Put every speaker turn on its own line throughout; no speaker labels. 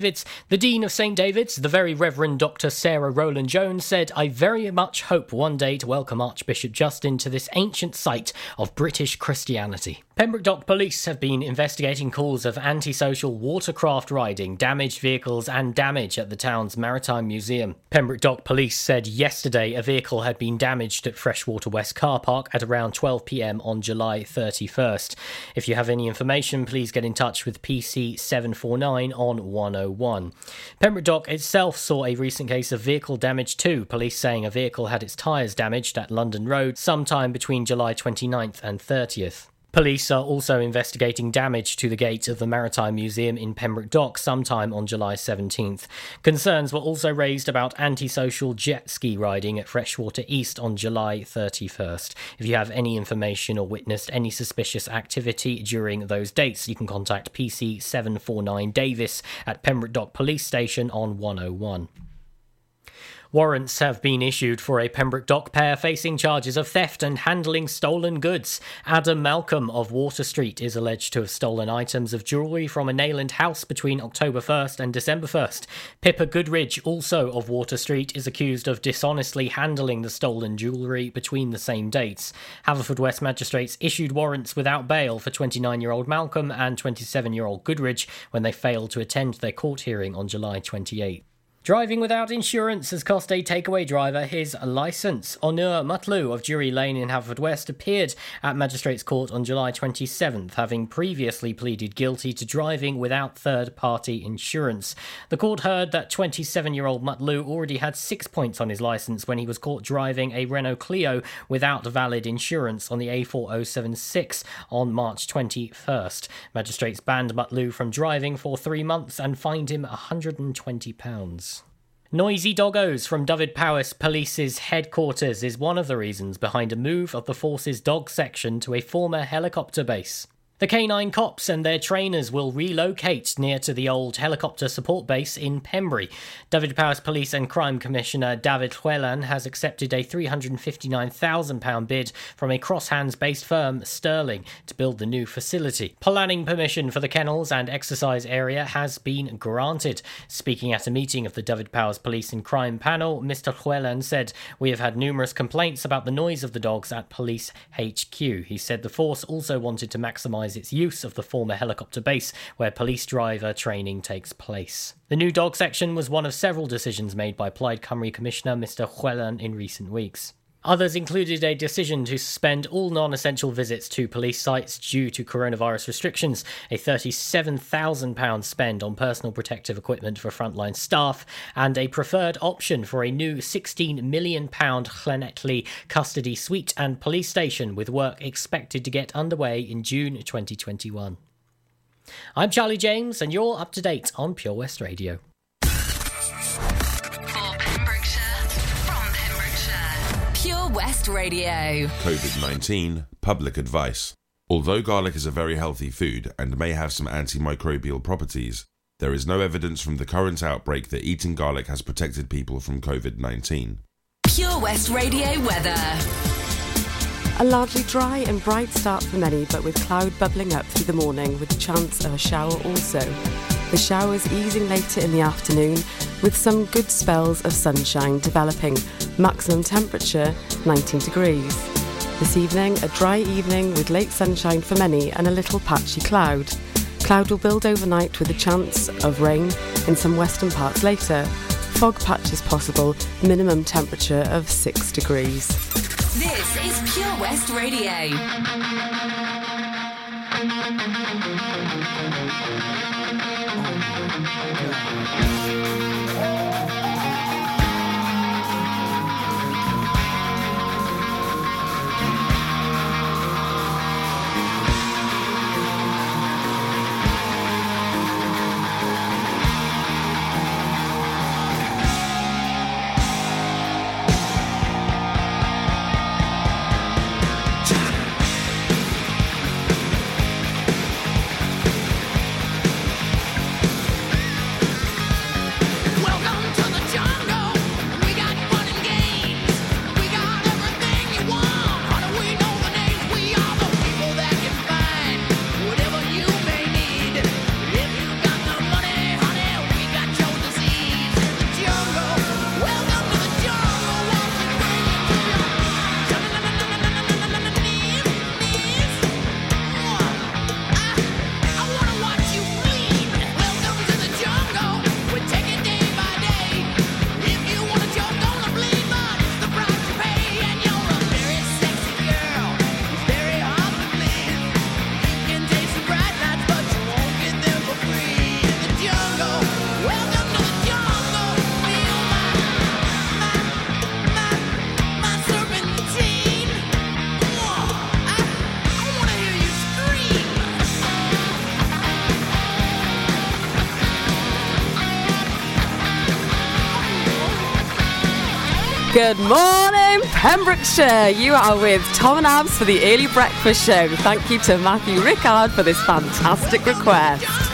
David's, the Dean of St. David's, the very Reverend Dr. Sarah Rowland Jones, said, I very much hope one day to welcome Archbishop Justin to this ancient site of British Christianity. Pembroke Dock Police have been investigating calls of antisocial watercraft riding, damaged vehicles, and damage at the town's Maritime Museum. Pembroke Dock Police said yesterday a vehicle had been damaged at Freshwater West car park at around 12 pm on July 31st. If you have any information, please get in touch with PC 749 on 101. Pembroke Dock itself saw a recent case of vehicle damage too, police saying a vehicle had its tyres damaged at London Road sometime between July 29th and 30th. Police are also investigating damage to the gate of the Maritime Museum in Pembroke Dock sometime on July 17th. Concerns were also raised about antisocial jet ski riding at Freshwater East on July 31st. If you have any information or witnessed any suspicious activity during those dates, you can contact PC 749 Davis at Pembroke Dock Police Station on 101. Warrants have been issued for a Pembroke Dock pair facing charges of theft and handling stolen goods. Adam Malcolm of Water Street is alleged to have stolen items of jewellery from a Nayland house between October 1st and December 1st. Pippa Goodridge, also of Water Street, is accused of dishonestly handling the stolen jewellery between the same dates. Haverfordwest magistrates issued warrants without bail for 29 year old Malcolm and 27 year old Goodridge when they failed to attend their court hearing on July 28. Driving without insurance has cost a takeaway driver his license. Onur Mutlu of Drury Lane in Haverfordwest appeared at Magistrates Court on July 27th, having previously pleaded guilty to driving without third party insurance. The court heard that 27 year old Mutlu already had six points on his license when he was caught driving a Renault Clio without valid insurance on the A4076 on March 21st. Magistrates banned Mutlu from driving for three months and fined him £120. Noisy doggos from Dyfed-Powys Police's headquarters is one of the reasons behind a move of the force's dog section to a former helicopter base. The canine cops and their trainers will relocate near to the old helicopter support base in Pembrey. Dyfed-Powys Police and Crime Commissioner Dafydd Llywelyn has accepted a £359,000 bid from a Cross Hands based firm, Sterling, to build the new facility. Planning permission for the kennels and exercise area has been granted. Speaking at a meeting of the Dyfed-Powys Police and Crime panel, Mr. Llywelyn said, We have had numerous complaints about the noise of the dogs at Police HQ. He said the force also wanted to maximise its use of the former helicopter base where police driver training takes place. The new dog section was one of several decisions made by Plaid Cymru Commissioner Mr. Llywelyn in recent weeks. Others included a decision to suspend all non essential visits to police sites due to coronavirus restrictions, a £37,000 spend on personal protective equipment for frontline staff, and a preferred option for a new £16 million Llanelli custody suite and police station with work expected to get underway in June 2021. I'm Charlie James, and you're up to date on Pure West Radio.
West Radio.
COVID 19 Public Advice. Although garlic is a very healthy food and may have some antimicrobial properties, there is no evidence from the current outbreak that eating garlic has protected people from COVID 19.
Pure West Radio weather.
A largely dry and bright start for many, but with cloud bubbling up through the morning with a chance of a shower also. The showers easing later in the afternoon with some good spells of sunshine developing maximum temperature 19 degrees. This evening, a dry evening with late sunshine for many and a little patchy cloud. Cloud will build overnight with a chance of rain in some western parts later. Fog patches possible, minimum temperature of 6 degrees.
This is Pure West Radio.
Oh Good morning, Pembrokeshire. You are with Tom and Abz for the early breakfast show. Thank you to Matthew Rickard for this fantastic request.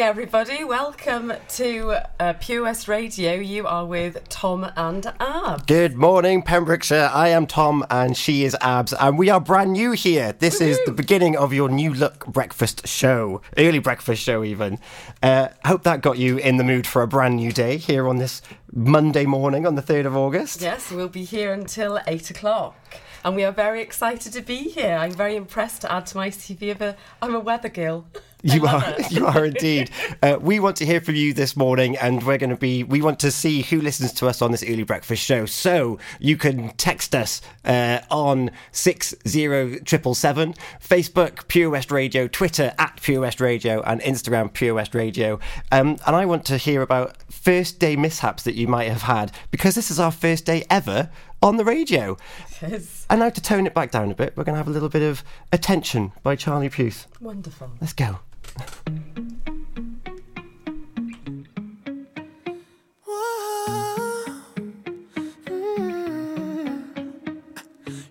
Morning, everybody. Welcome to uh, Pure West Radio. You are with Tom and Ab.
Good morning, Pembrokeshire. I am Tom and she is Abz, and we are brand new here. This Woo-hoo. is the beginning of your new look breakfast show, early breakfast show, even. Uh, hope that got you in the mood for a brand new day here on this Monday morning on the 3rd of August.
Yes, we'll be here until 8 o'clock and we are very excited to be here. I'm very impressed to add to my CV of a I'm a weather girl.
You are, you are indeed. Uh, we want to hear from you this morning, and we're going to be. We want to see who listens to us on this early breakfast show. So you can text us uh, on six zero triple seven, Facebook Pure West Radio, Twitter at Pure West Radio, and Instagram Pure West Radio. Um, and I want to hear about first day mishaps that you might have had because this is our first day ever on the radio.
Yes.
And now to tone it back down a bit, we're going to have a little bit of Attention by Charlie Puth.
Wonderful.
Let's go.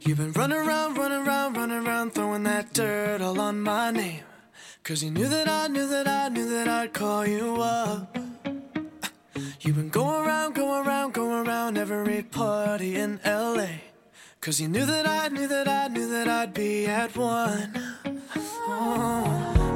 You've been running around, running around, running around, throwing that dirt all on my name. Cause you knew that I knew that I knew that I'd call you up. You've been going around, going around, going around every party in LA. Cause you knew that I knew that I knew that I'd be at one. Oh,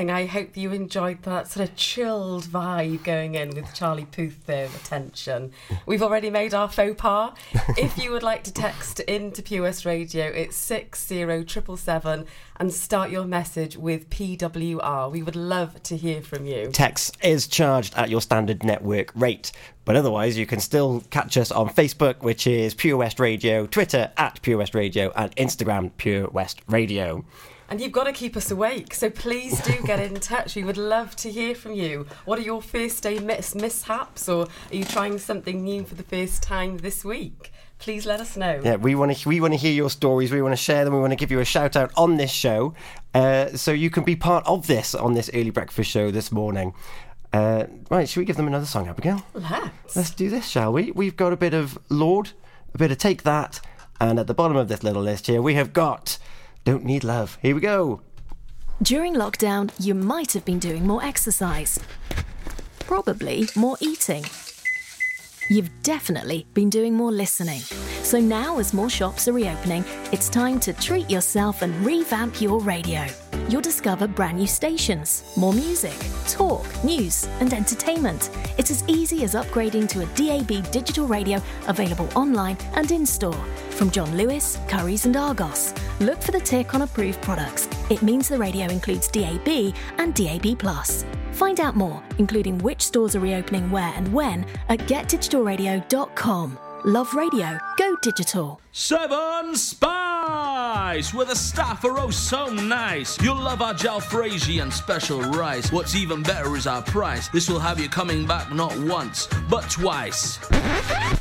Morning. I hope you enjoyed that sort of chilled vibe going in with Charlie Puth there, attention. We've already made our faux pas. if you would like to text into Pure West Radio, it's 60777 and start your message with PWR. We would love to hear from you.
Text is charged at your standard network rate. But otherwise, you can still catch us on Facebook, which is Pure West Radio, Twitter at Pure West Radio, and Instagram Pure West Radio.
And you've got to keep us awake, so please do get in touch. We would love to hear from you. What are your first day miss- mishaps, or are you trying something new for the first time this week? Please let us know.
Yeah, we want to we want to hear your stories. We want to share them. We want to give you a shout out on this show, uh, so you can be part of this on this early breakfast show this morning. Uh, right, should we give them another song, Abigail?
Let's.
Let's do this, shall we? We've got a bit of Lorde, a bit of Take That, and at the bottom of this little list here, we have got Don't Need Love. Here we go.
During lockdown, you might have been doing more exercise. Probably more eating. You've definitely been doing more listening. So now, as more shops are reopening, it's time to treat yourself and revamp your radio. You'll discover brand new stations, more music, talk, news, and entertainment. It's as easy as upgrading to a DAB digital radio available online and in store from John Lewis, Currys, and Argos. Look for the tick on approved products. It means the radio includes DAB and DAB. Find out more, including which stores are reopening where and when, at getdigitalradio.com. Love radio, go digital.
Seven Spice, where the staff are oh so nice. You'll love our jalfrezi and special rice. What's even better is our price. This will have you coming back not once, but twice.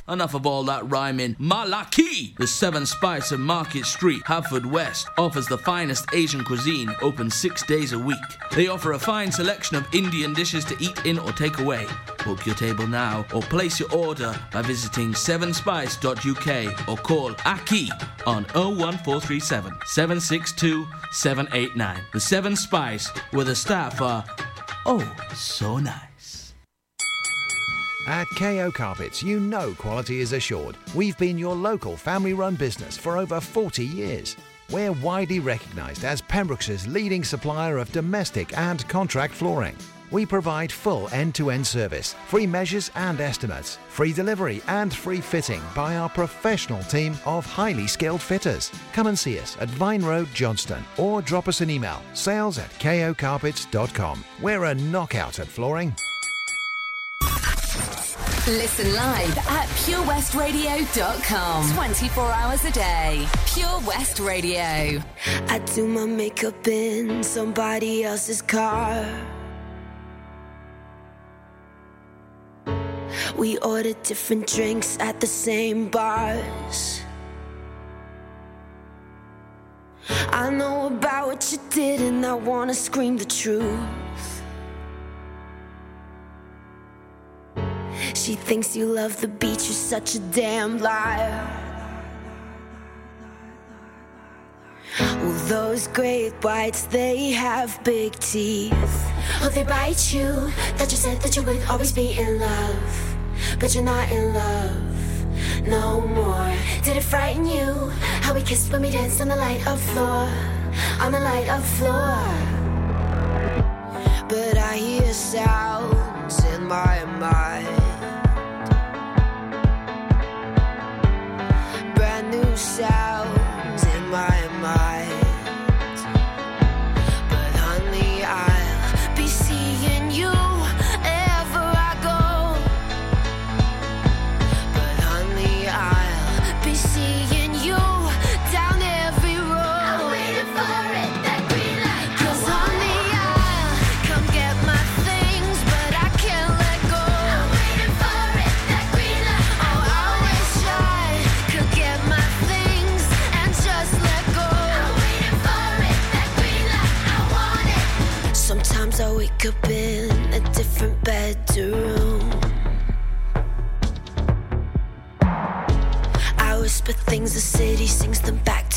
Enough of all that rhyming. Malaki! The Seven Spice of Market Street, Haverfordwest, offers the finest Asian cuisine, open six days a week. They offer a fine selection of Indian dishes to eat in or take away. Book your table now or place your order by visiting sevenspice.uk or call Aki on 01437 762 789. The Seven Spice, where the staff are oh so nice.
At KO Carpets, you know quality is assured. We've been your local family run business for over 40 years. We're widely recognised as Pembroke's leading supplier of domestic and contract flooring. We provide full end to end service, free measures and estimates, free delivery and free fitting by our professional team of highly skilled fitters. Come and see us at Vine Road, Johnston, or drop us an email sales at kocarpets.com. We're a knockout at flooring.
Listen live at purewestradio.com. 24 hours a day. Pure West Radio.
I do my makeup in somebody else's car. We ordered different drinks at the same bars. I know about what you did, and I wanna scream the truth. She thinks you love the beach, you're such a damn liar. Well, those great whites, they have big teeth. Oh, they bite you. That you said that you would always be in love. But you're not in love no more. Did it frighten you? How we kissed when we danced on the light of floor. On the light of floor. But I hear sounds in my mind.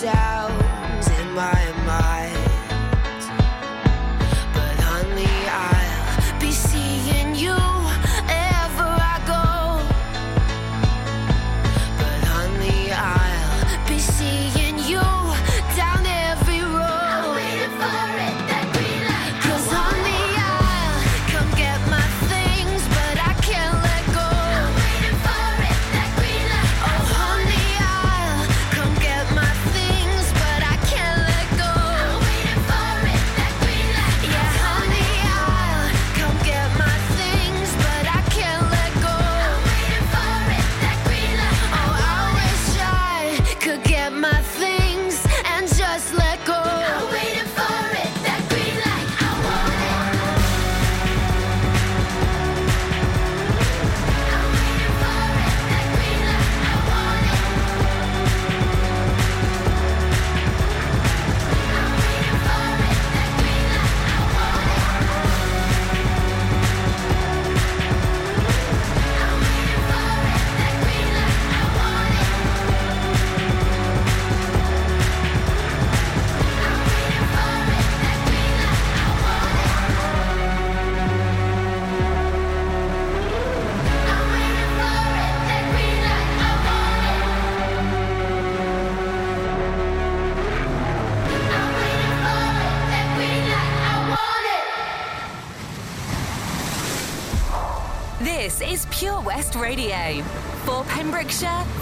Brand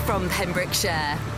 from Pembrokeshire.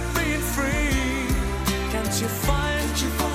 you find a little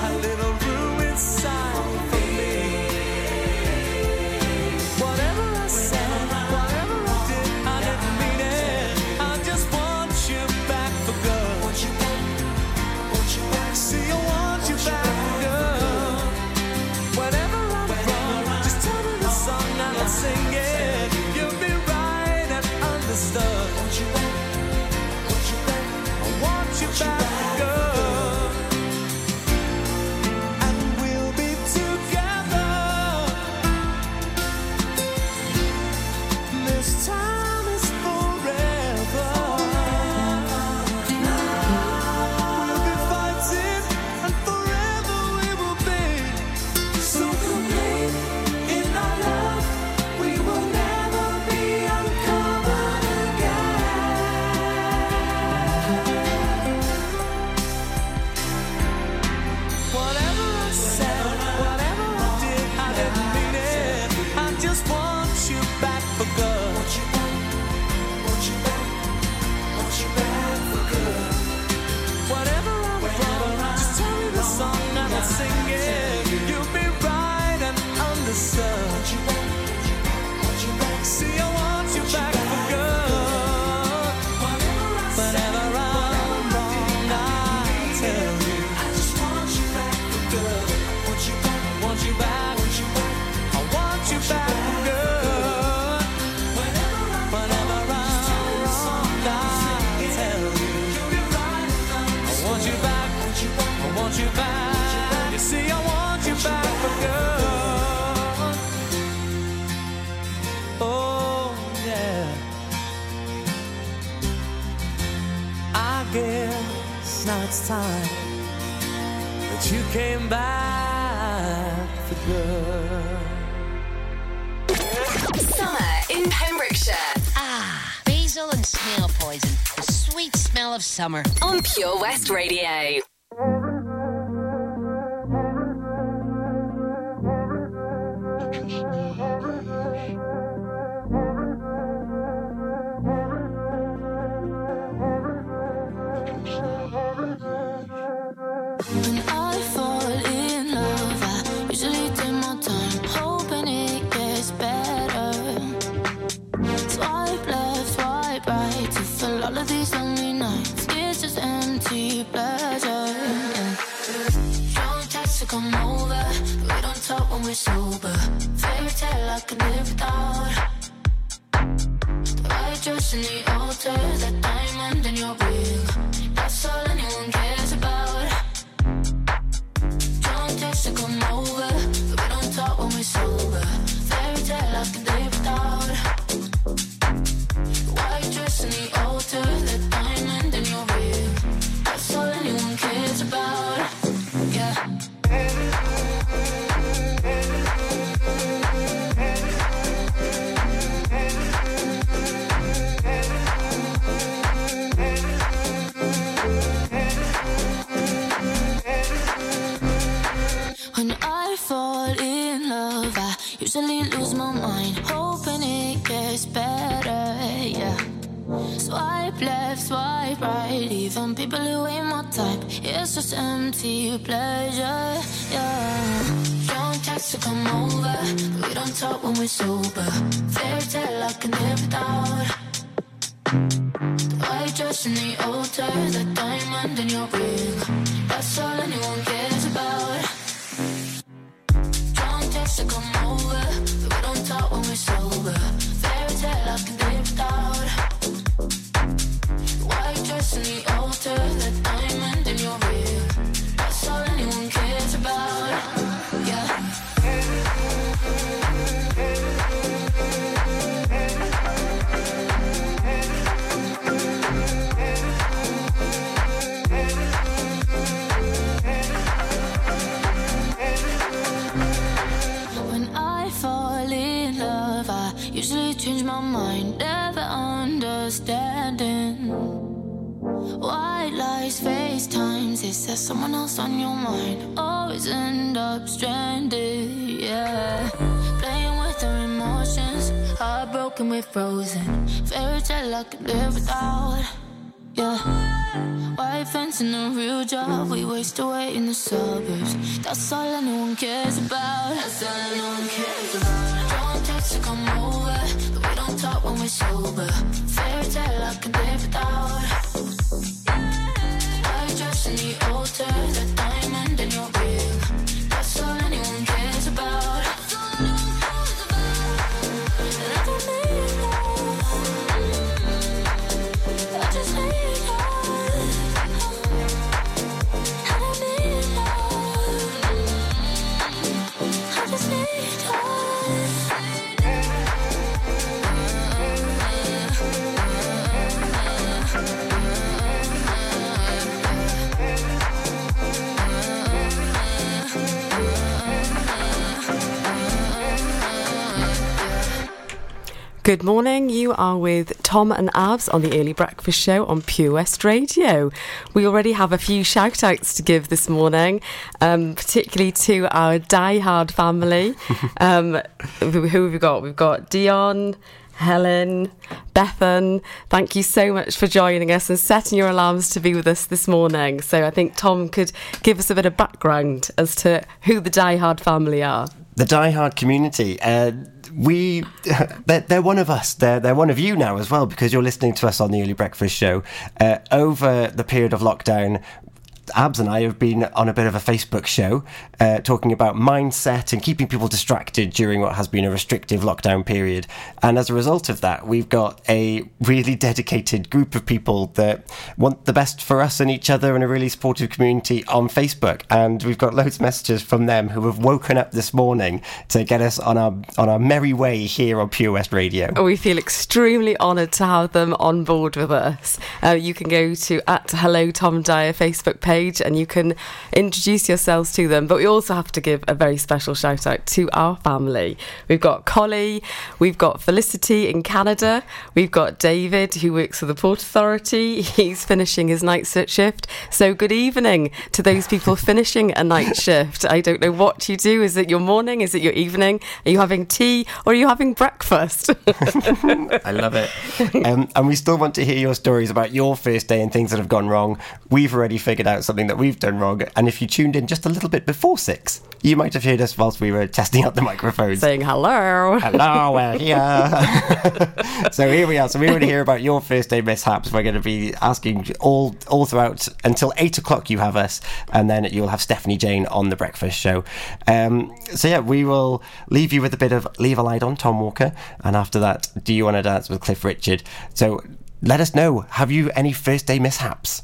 summer. On Pure West Radio.
Pleasure. Don't text to come over, we don't talk when we're sober. Fairy tale I could live without. The white dress in the altar, that diamond in your ring. That's all anyone cares about. Don't text to come over, we don't talk when we're sober. Just empty pleasure. Yeah. Don't text to come over, we don't talk when we're sober. Fairy tale I can live without. The white dress in the altar, the diamond in your ring. That's all anyone cares about. Don't text to come over, we don't talk when we're sober. Fairy tale I can usually change my mind, never understanding. White lies, FaceTimes, is there someone else on your mind? Always end up stranded, yeah. Playing with our emotions, heartbroken, we're frozen. Fairy tale I could live without, yeah. White fence and a real job, we waste away in the suburbs. That's all anyone cares about. That's all anyone cares about. Don't to come over, but we don't talk when we're sober. Fairy tale I can live without.
Good morning. You are with Tom and Abz on the Early Breakfast Show on Pure West Radio. We already have a few shout outs to give this morning, um, particularly to our die-hard family. um, who, who have we got? We've got Dion. Helen, Bethan, thank you so much for joining us and setting your alarms to be with us this morning. So I think Tom could give us a bit of background as to who the Die Hard family are.
The Die Hard community. Uh, we, they're, they're one of us. They're, they're one of you now as well because you're listening to us on the Early Breakfast Show. Uh, over the period of lockdown, Abz and I have been on a bit of a Facebook show uh, talking about mindset and keeping people distracted during what has been a restrictive lockdown period. And as a result of that, we've got a really dedicated group of people that want the best for us and each other and a really supportive community on Facebook. And we've got loads of messages from them who have woken up this morning to get us on our on our merry way here on Pure West Radio.
We feel extremely honoured to have them on board with us. Uh, you can go to at Hello Tom Dyer Facebook page and you can introduce yourselves to them. But we also have to give a very special shout out to our family. We've got Collie, we've got Felicity in Canada, we've got David who works for the Port Authority. He's finishing his night shift. So good evening to those people finishing a night shift. I don't know what you do. Is it your morning? Is it your evening? Are you having tea or are you having breakfast?
I love it. Um, and we still want to hear your stories about your first day and things that have gone wrong. We've already figured out something that we've done wrong. And if you tuned in just a little bit before six, you might have heard us whilst we were testing out the microphones.
Saying hello.
Hello, we're here. so here we are. So we want to hear about your first day mishaps. We're going to be asking all all throughout until eight o'clock. You have us, and then you'll have Stephanie Jane on the breakfast show. Um, so yeah, we will leave you with a bit of "Leave a Light on" Tom Walker, and after that, "Do You Want to Dance" with Cliff Richard. So let us know. Have you any first day mishaps?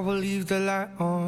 I will leave the light on.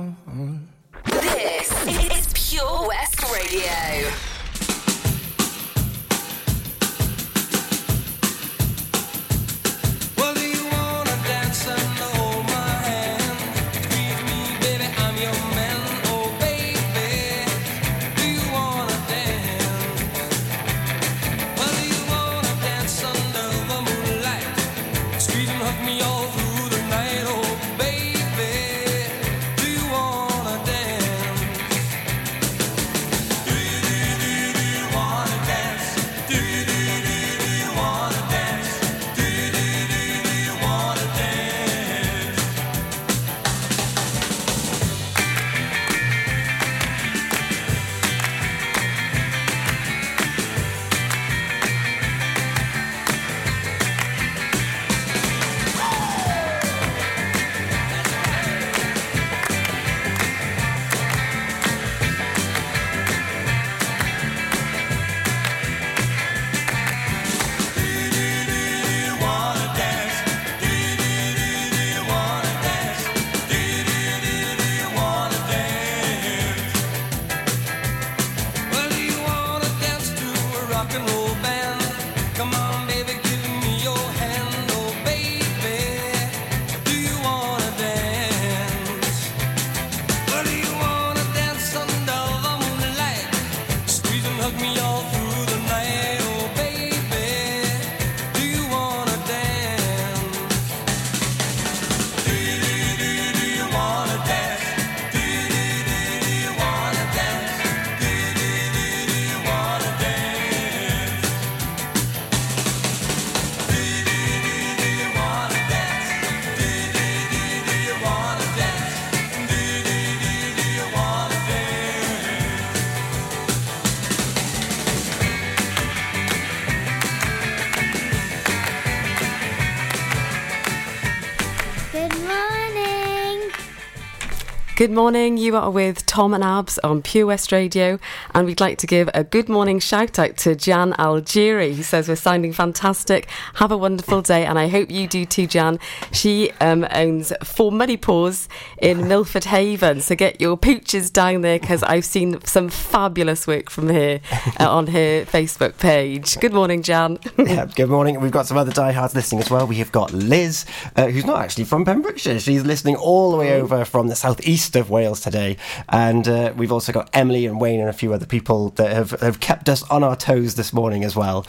Good morning.
You are with Tom and Abz on Pure West Radio, and we'd like to give a good morning shout out to Jan Algieri, who says we're sounding fantastic. Have a wonderful day, and I hope you do too, Jan. She um, owns Four Muddy Paws in Milford Haven, so get your pooches down there because I've seen some fabulous work from her uh, on her Facebook page. Good morning, Jan.
yeah, good morning. We've got some other diehards listening as well. We have got Liz, uh, who's not actually from Pembrokeshire. She's listening all the way over from the southeast of Wales today. And uh, we've also got Emily and Wayne and a few other people that have, have kept us on our toes this morning as well.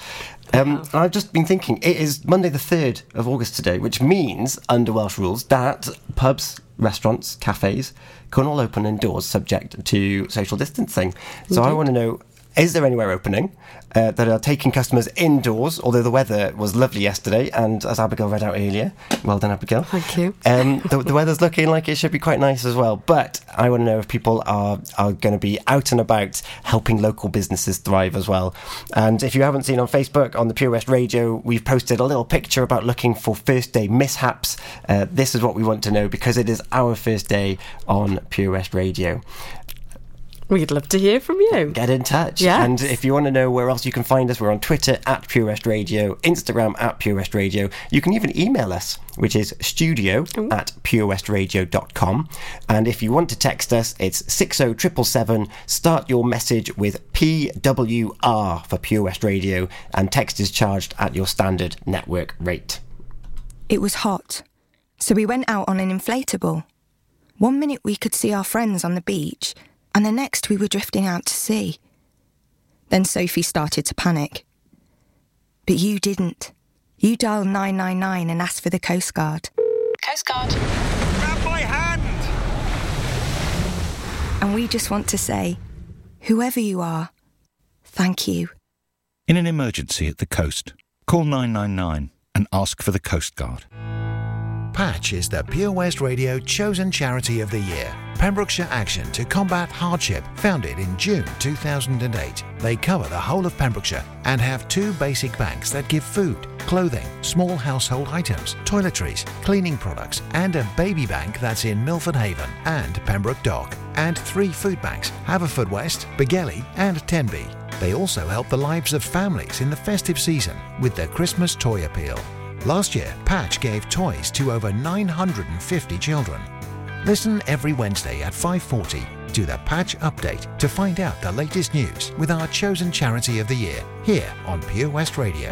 Um, I've just been thinking, it is Monday the 3rd of August today, which means, under Welsh rules, that pubs, restaurants, cafes can all open indoors subject to social distancing. So I want to know is there anywhere opening uh, that are taking customers indoors? Although the weather was lovely yesterday, and as Abigail read out earlier, well done, Abigail.
Thank you.
Um, the, the weather's looking like it should be quite nice as well. But I want to know if people are are going to be out and about helping local businesses thrive as well. And if you haven't seen on Facebook on the Pure West Radio, we've posted a little picture about looking for first day mishaps. Uh, this is what we want to know because it is our first day on Pure West Radio.
We'd love to hear from you.
Get in touch.
Yes.
And if you want to know where else you can find us, we're on Twitter at Pure West Radio, Instagram at Pure West Radio. You can even email us, which is studio at purewestradio.com. And if you want to text us, it's 60777. Start your message with PWR for Pure West Radio, and text is charged at your standard network rate.
It was hot, so we went out on an inflatable. One minute we could see our friends on the beach, and the next we were drifting out to sea. Then Sophie started to panic. But you didn't. You dialed 999 and asked for the Coast Guard.
Coast Guard.
Grab my hand!
And we just want to say, whoever you are, thank you.
In an emergency at the coast, call 999 and ask for the Coast Guard.
Patch is the Pure West Radio chosen charity of the year. Pembrokeshire Action to Combat Hardship, founded in June 2008. They cover the whole of Pembrokeshire and have two basic banks that give food, clothing, small household items, toiletries, cleaning products, and a baby bank that's in Milford Haven and Pembroke Dock. And three food banks Haverfordwest, Begelly, and Tenby. They also help the lives of families in the festive season with their Christmas toy appeal. Last year, Patch gave toys to over 950 children. Listen every Wednesday at 5:40 to the Patch Update to find out the latest news with our chosen charity of the year here on Pure West Radio.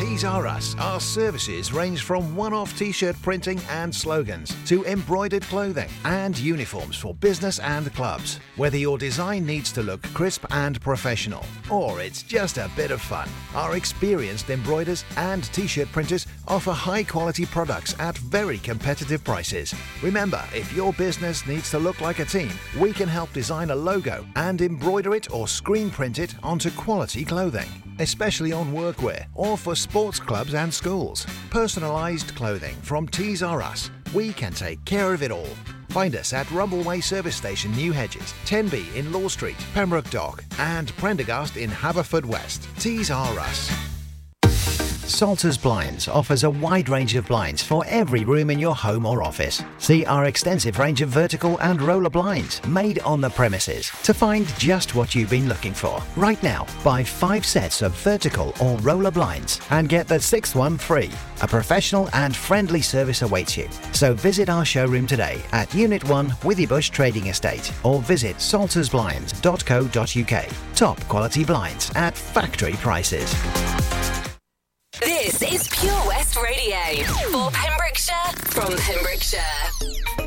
Tees R Us, our services range from one-off t-shirt printing and slogans to embroidered clothing and uniforms for business and clubs. Whether your design needs to look crisp and professional or it's just a bit of fun, our experienced embroiders and t-shirt printers offer high-quality products at very competitive prices. Remember, if your business needs to look like a team, we can help design a logo and embroider it or screen print it onto quality clothing especially on workwear or for sports clubs and schools. Personalised clothing from Tees R Us. We can take care of it all. Find us at Rumbleway Service Station, New Hedges, 10B in Law Street, Pembroke Dock, and Prendergast in Haverfordwest. Tees R Us. Salters Blinds offers a wide range of blinds for every room in your home or office. See our extensive range of vertical and roller blinds made on the premises to find just what you've been looking for. Right now, buy five sets of vertical or roller blinds and get the sixth one free. A professional and friendly service awaits you. So visit our showroom today at Unit 1 Withybush Trading Estate or visit saltersblinds.co.uk. Top quality blinds at factory prices.
This is Pure West Radio for Pembrokeshire from Pembrokeshire.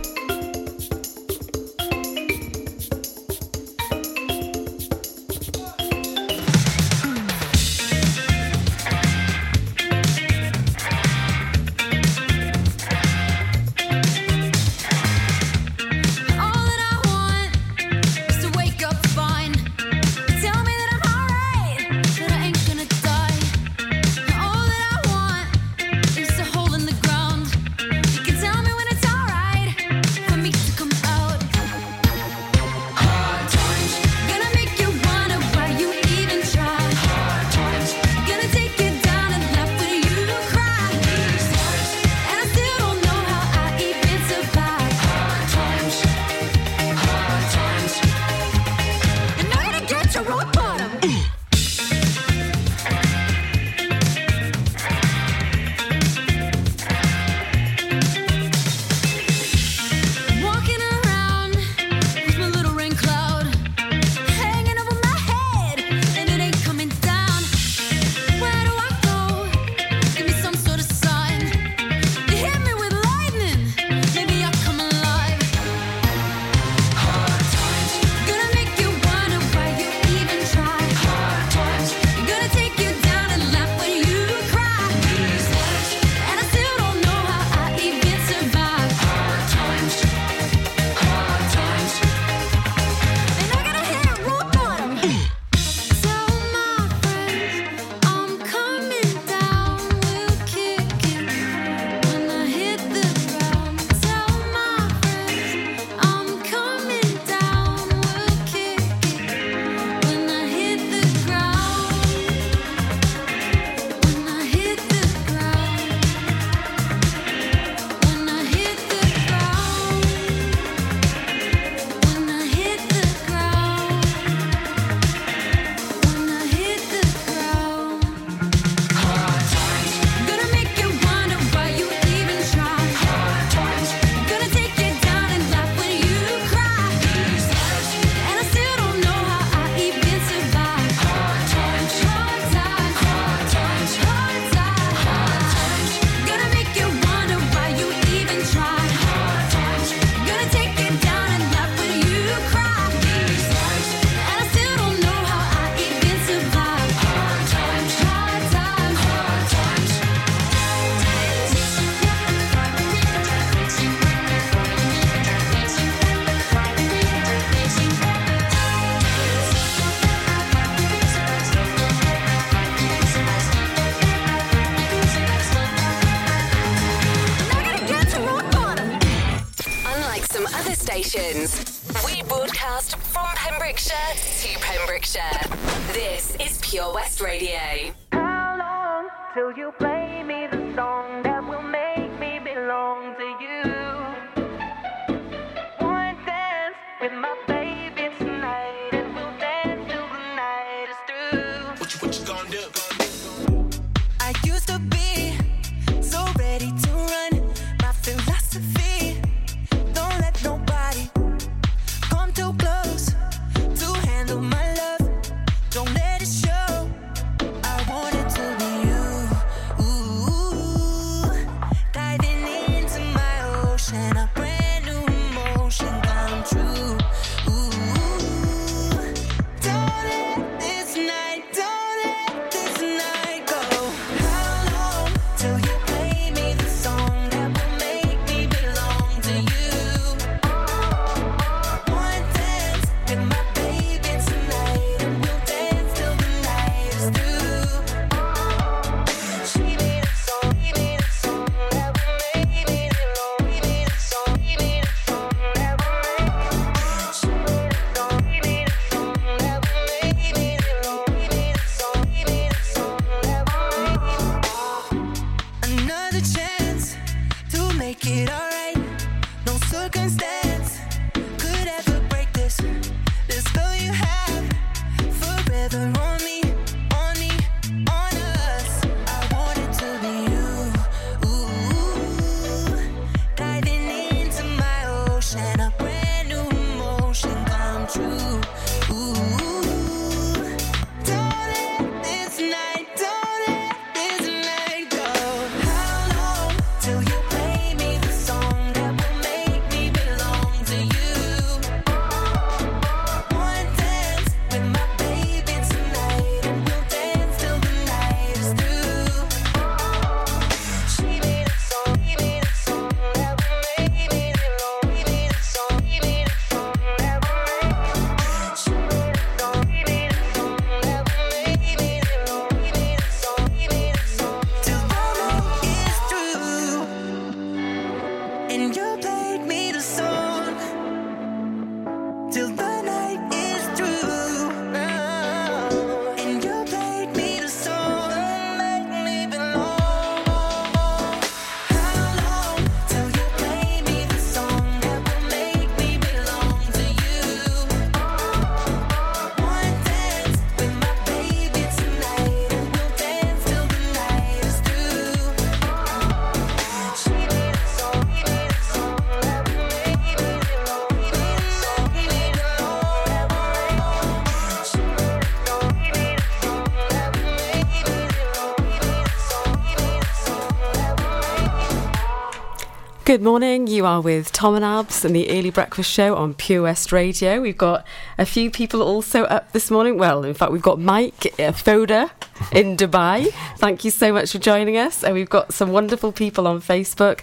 Good morning. You are with Tom and Abz and the Early Breakfast Show on Pure West Radio. We've got a few people also up this morning. Well, in fact, we've got Mike Foda in Dubai. Thank you so much for joining us. And we've got some wonderful people on Facebook.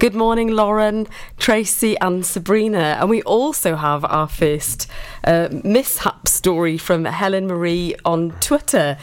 Good morning, Lauren, Tracy, and Sabrina. And we also have our first uh, mishap story from Helen Marie on Twitter.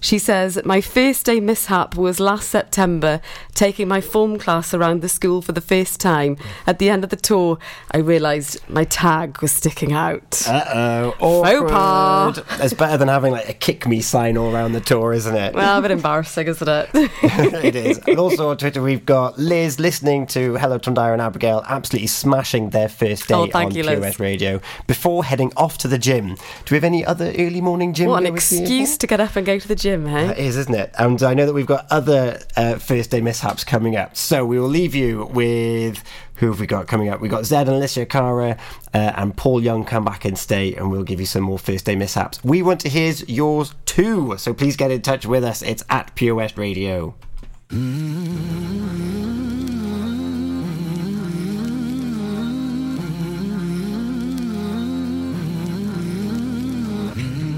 She says, My first day mishap was last September, taking my form class around the school for the first time. At the end of the tour, I realised my tag was sticking out.
Uh oh.
Faux pas.
It's better than having like a kick me sign all around the tour, isn't it?
Well, a bit embarrassing, isn't it?
it is. And also on Twitter, we've got Liz listening to Hello Tondira and Abigail, absolutely smashing their first day
Oh, thank
on
you,
QS Radio before heading off to the gym. Do we have any other early morning gym?
what an excuse to get up and go to the gym, hey?
That is, isn't it? And I know that we've got other uh, first day mishaps coming up. So we will leave you with who have we got coming up? We've got Zedd and Alessia Cara uh, and Paul Young come back and stay, and we'll give you some more first day mishaps. We want to hear yours too. So please get in touch with us. It's at Pure West Radio.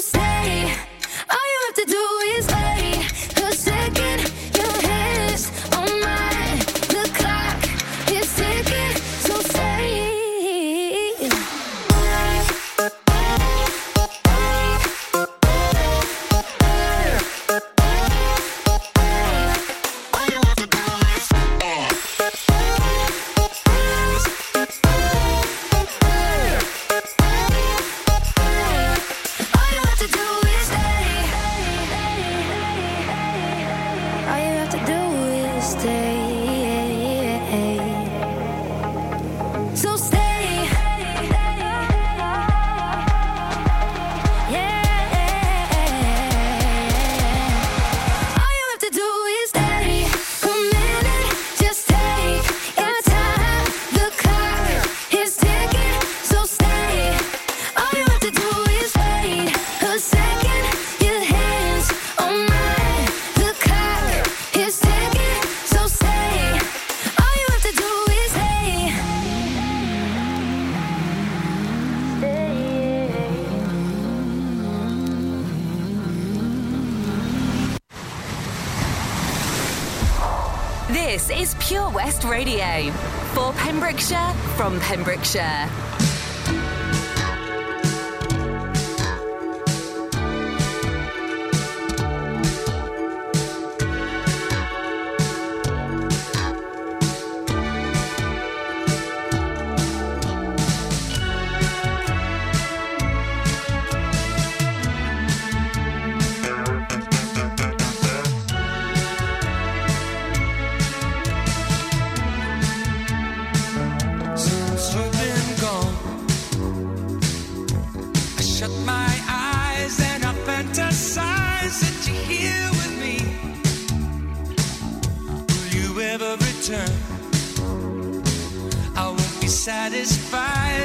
say? All you have to do is
Yorkshire. satisfied.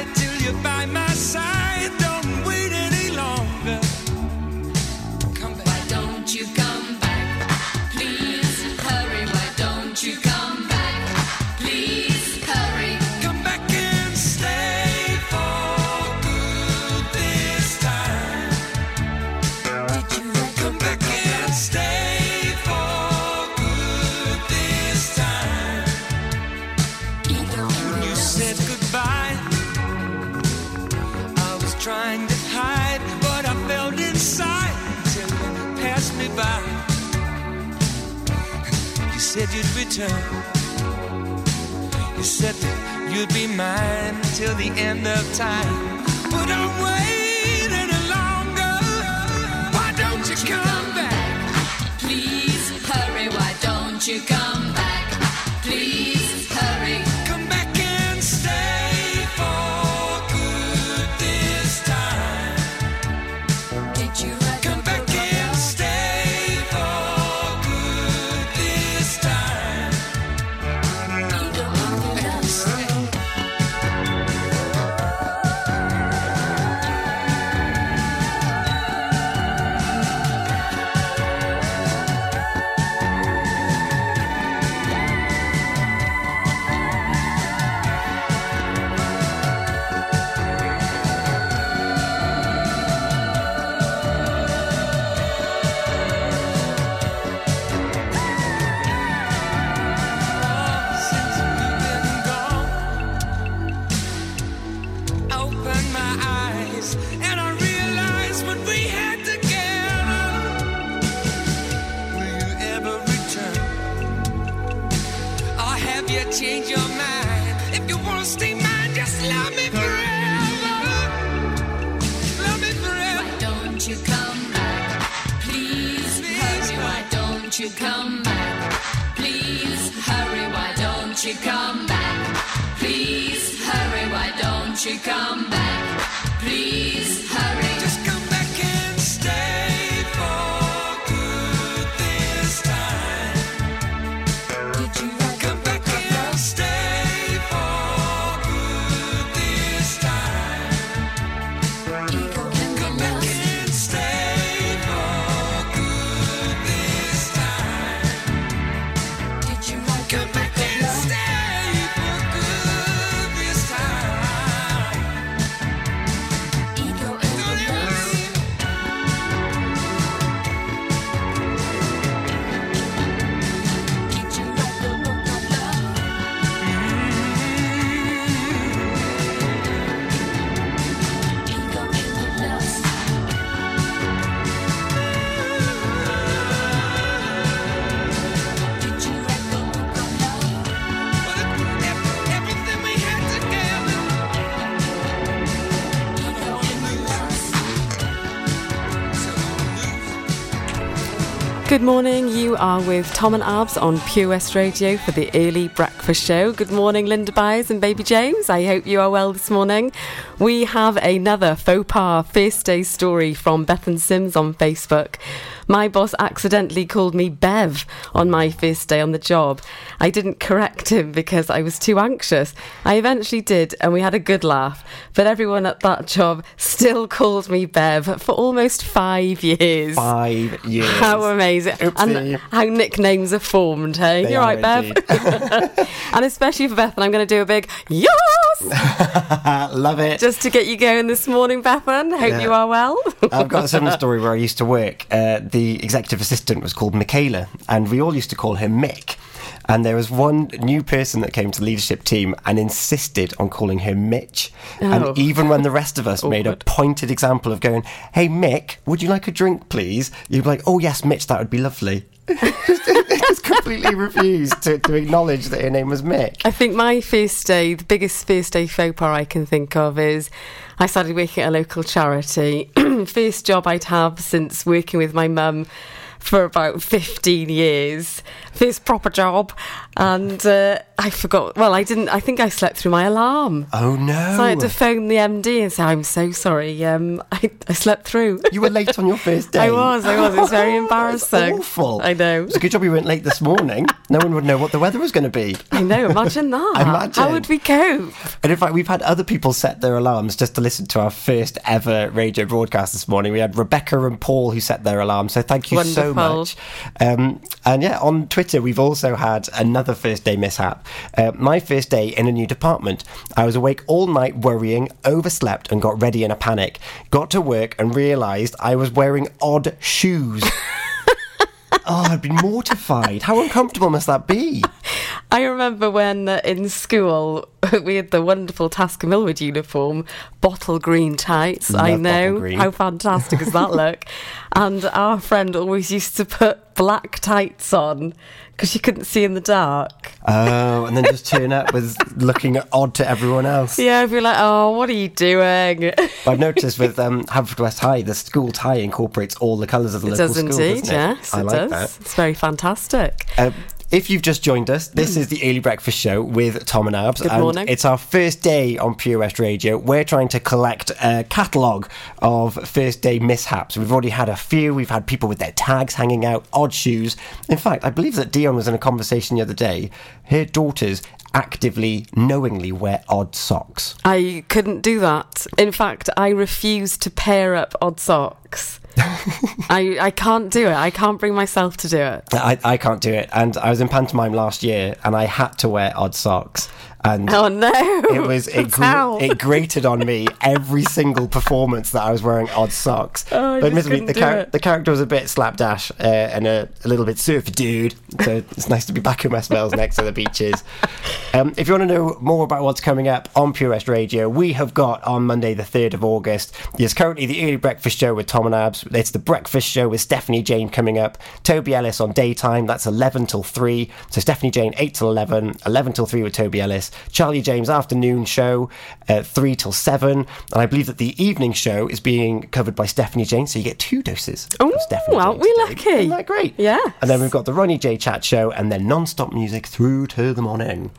You said that you'd be mine till the end of time.
Morning. You are with Tom and Abz on Pure West Radio for the early breakfast show. Good morning, Linda Byers and Baby James. I hope you are well this morning. We have another faux pas first day story from Bethan Sims on Facebook. My boss accidentally called me Bev on my first day on the job. I didn't correct him because I was too anxious. I eventually did, and we had a good laugh. But everyone at that job still called me Bev for almost five years.
Five years.
How amazing.
Oopsie.
And how nicknames are formed, hey?
They
You're right, Bev. and especially for Beth, and I'm going to do a big yes!
Love it.
Just to get you going this morning, Bethan. Hope
Yeah.
you are well.
I've got a similar story where I used to work. Uh, the executive assistant was called Michaela, and we all used to call her Mick. And there was one new person that came to the leadership team and insisted on calling her Mitch.
Oh.
And even when the rest of us made a pointed example of going, Hey, Mick, would you like a drink, please? You'd be like, Oh, yes, Mitch, that would be lovely. Just completely refused to, to acknowledge that her name was Mick.
I think my first day, the biggest first day faux pas I can think of is I started working at a local charity. first job I'd have since working with my mum for about 15 years. First proper job. And uh, I forgot, well, I didn't, I think I slept through my alarm.
Oh, no.
So I had to phone the MD and say, I'm so sorry, um, I, I slept through.
You were late on your first day.
I was, I was. It was very embarrassing.
awful.
I know.
It's a good job you weren't late this morning. No one would know what the weather was going to be.
I know, imagine that.
Imagine.
How would we cope?
And in fact, we've had other people set their alarms just to listen to our first ever radio broadcast this morning. We had Rebecca and Paul who set their alarms, so thank you so much. Um, and yeah, on Twitter, we've also had another first day mishap. Uh, my first day in a new department. I was awake all night worrying, overslept, and got ready in a panic. Got to work and realised I was wearing odd shoes. oh, I'd be mortified. How uncomfortable must that be?
I remember when uh, in school we had the wonderful Tasker Milward uniform, bottle green tights. I know how fantastic does that look. and our friend always used to put black tights on because she couldn't see in the dark.
Oh, and then just turn up with looking odd to everyone else.
Yeah, I'd be like, "Oh, what are you doing?"
I've noticed with um, Haverfordwest High, the school tie incorporates all the colours of the
it
local
does
school.
indeed.
doesn't it?
Yes,
I
it
like
does.
that.
It's very fantastic.
Um, if you've just joined us, this is the Early Breakfast Show with Tom and Abz.
Good
and
morning.
It's our first day on Pure West Radio. We're trying to collect a catalogue of first day mishaps. We've already had a few. We've had people with their tags hanging out, odd shoes. In fact, I believe that Dion was in a conversation the other day. Her daughters actively, knowingly wear odd socks.
I couldn't do that. In fact, I refuse to pair up odd socks. I I can't do it. I can't bring myself to do it.
I, I can't do it. And I was in pantomime last year and I had to wear odd socks. And
Oh no!
it was it, gr- it grated on me every single performance that I was wearing odd socks.
Oh,
but admittedly, the, the character was a bit slapdash uh, and a, a little bit surfy dude. So it's nice to be back in West Wales next to the beaches. Um, if you want to know more about what's coming up on Pure West Radio, we have got on Monday the 3rd of August. There's currently the Early Breakfast Show with Tom and Abz. It's the Breakfast Show with Stephanie Jane coming up. Toby Ellis on daytime. That's 11 till 3. So Stephanie Jane 8 till 11, 11 till 3 with Toby Ellis. Charlie James afternoon show, uh, 3 till 7. And I believe that the evening show is being covered by Stephanie James, so you get two doses
Oh,
of Stephanie
aren't
James
we
today.
lucky?
Isn't that great?
Yeah.
And then we've got the Ronnie J Chat show, and then non stop music through to the morning.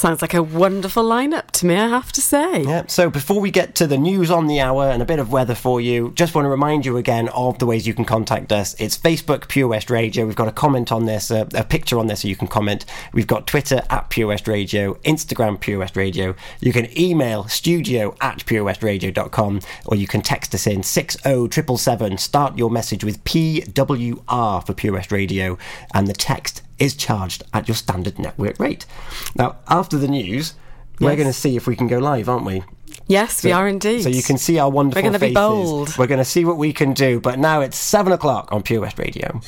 Sounds like a wonderful lineup to me, I have to say.
Yeah, so before we get to the news on the hour and a bit of weather for you, just want to remind you again of the ways you can contact us. It's Facebook Pure West Radio. We've got a comment on this, uh, a picture on this, so you can comment. We've got Twitter at Pure West Radio, Instagram Pure West Radio. You can email studio at purewestradio.com or you can text us in 60777. Start your message with PWR for Pure West Radio, and the text is charged at your standard network rate. Now, after the news, we're going to see if we can go live, aren't we?
Yes, we are indeed.
So you can see our wonderful
We're going to be bold.
We're going to see what we can do. But now it's seven o'clock on Pure West Radio.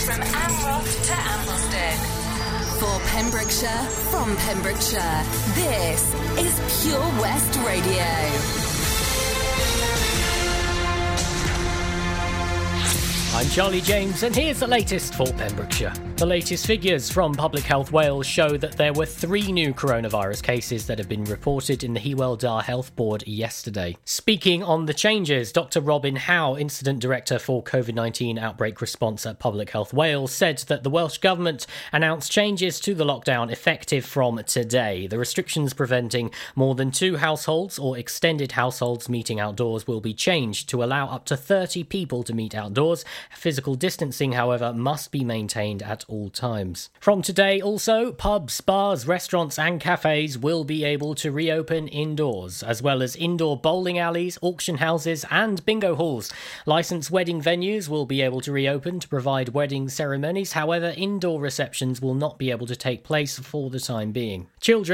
From Amroth to Ambleston. For Pembrokeshire, from Pembrokeshire, this is Pure West Radio.
I'm Charlie James, and here's the latest for Pembrokeshire. The latest figures from Public Health Wales show that there were three new coronavirus cases that have been reported in the Hywel Dda Health Board yesterday. Speaking on the changes, Dr. Robin Howe, Incident Director for COVID 19 Outbreak Response at Public Health Wales, said that the Welsh Government announced changes to the lockdown effective from today. The restrictions preventing more than two households or extended households meeting outdoors will be changed to allow up to 30 people to meet outdoors. Physical distancing, however, must be maintained at all times. From today, also, pubs, bars, restaurants, and cafes will be able to reopen indoors, as well as indoor bowling alleys, auction houses, and bingo halls. Licensed wedding venues will be able to reopen to provide wedding ceremonies, however, indoor receptions will not be able to take place for the time being. Children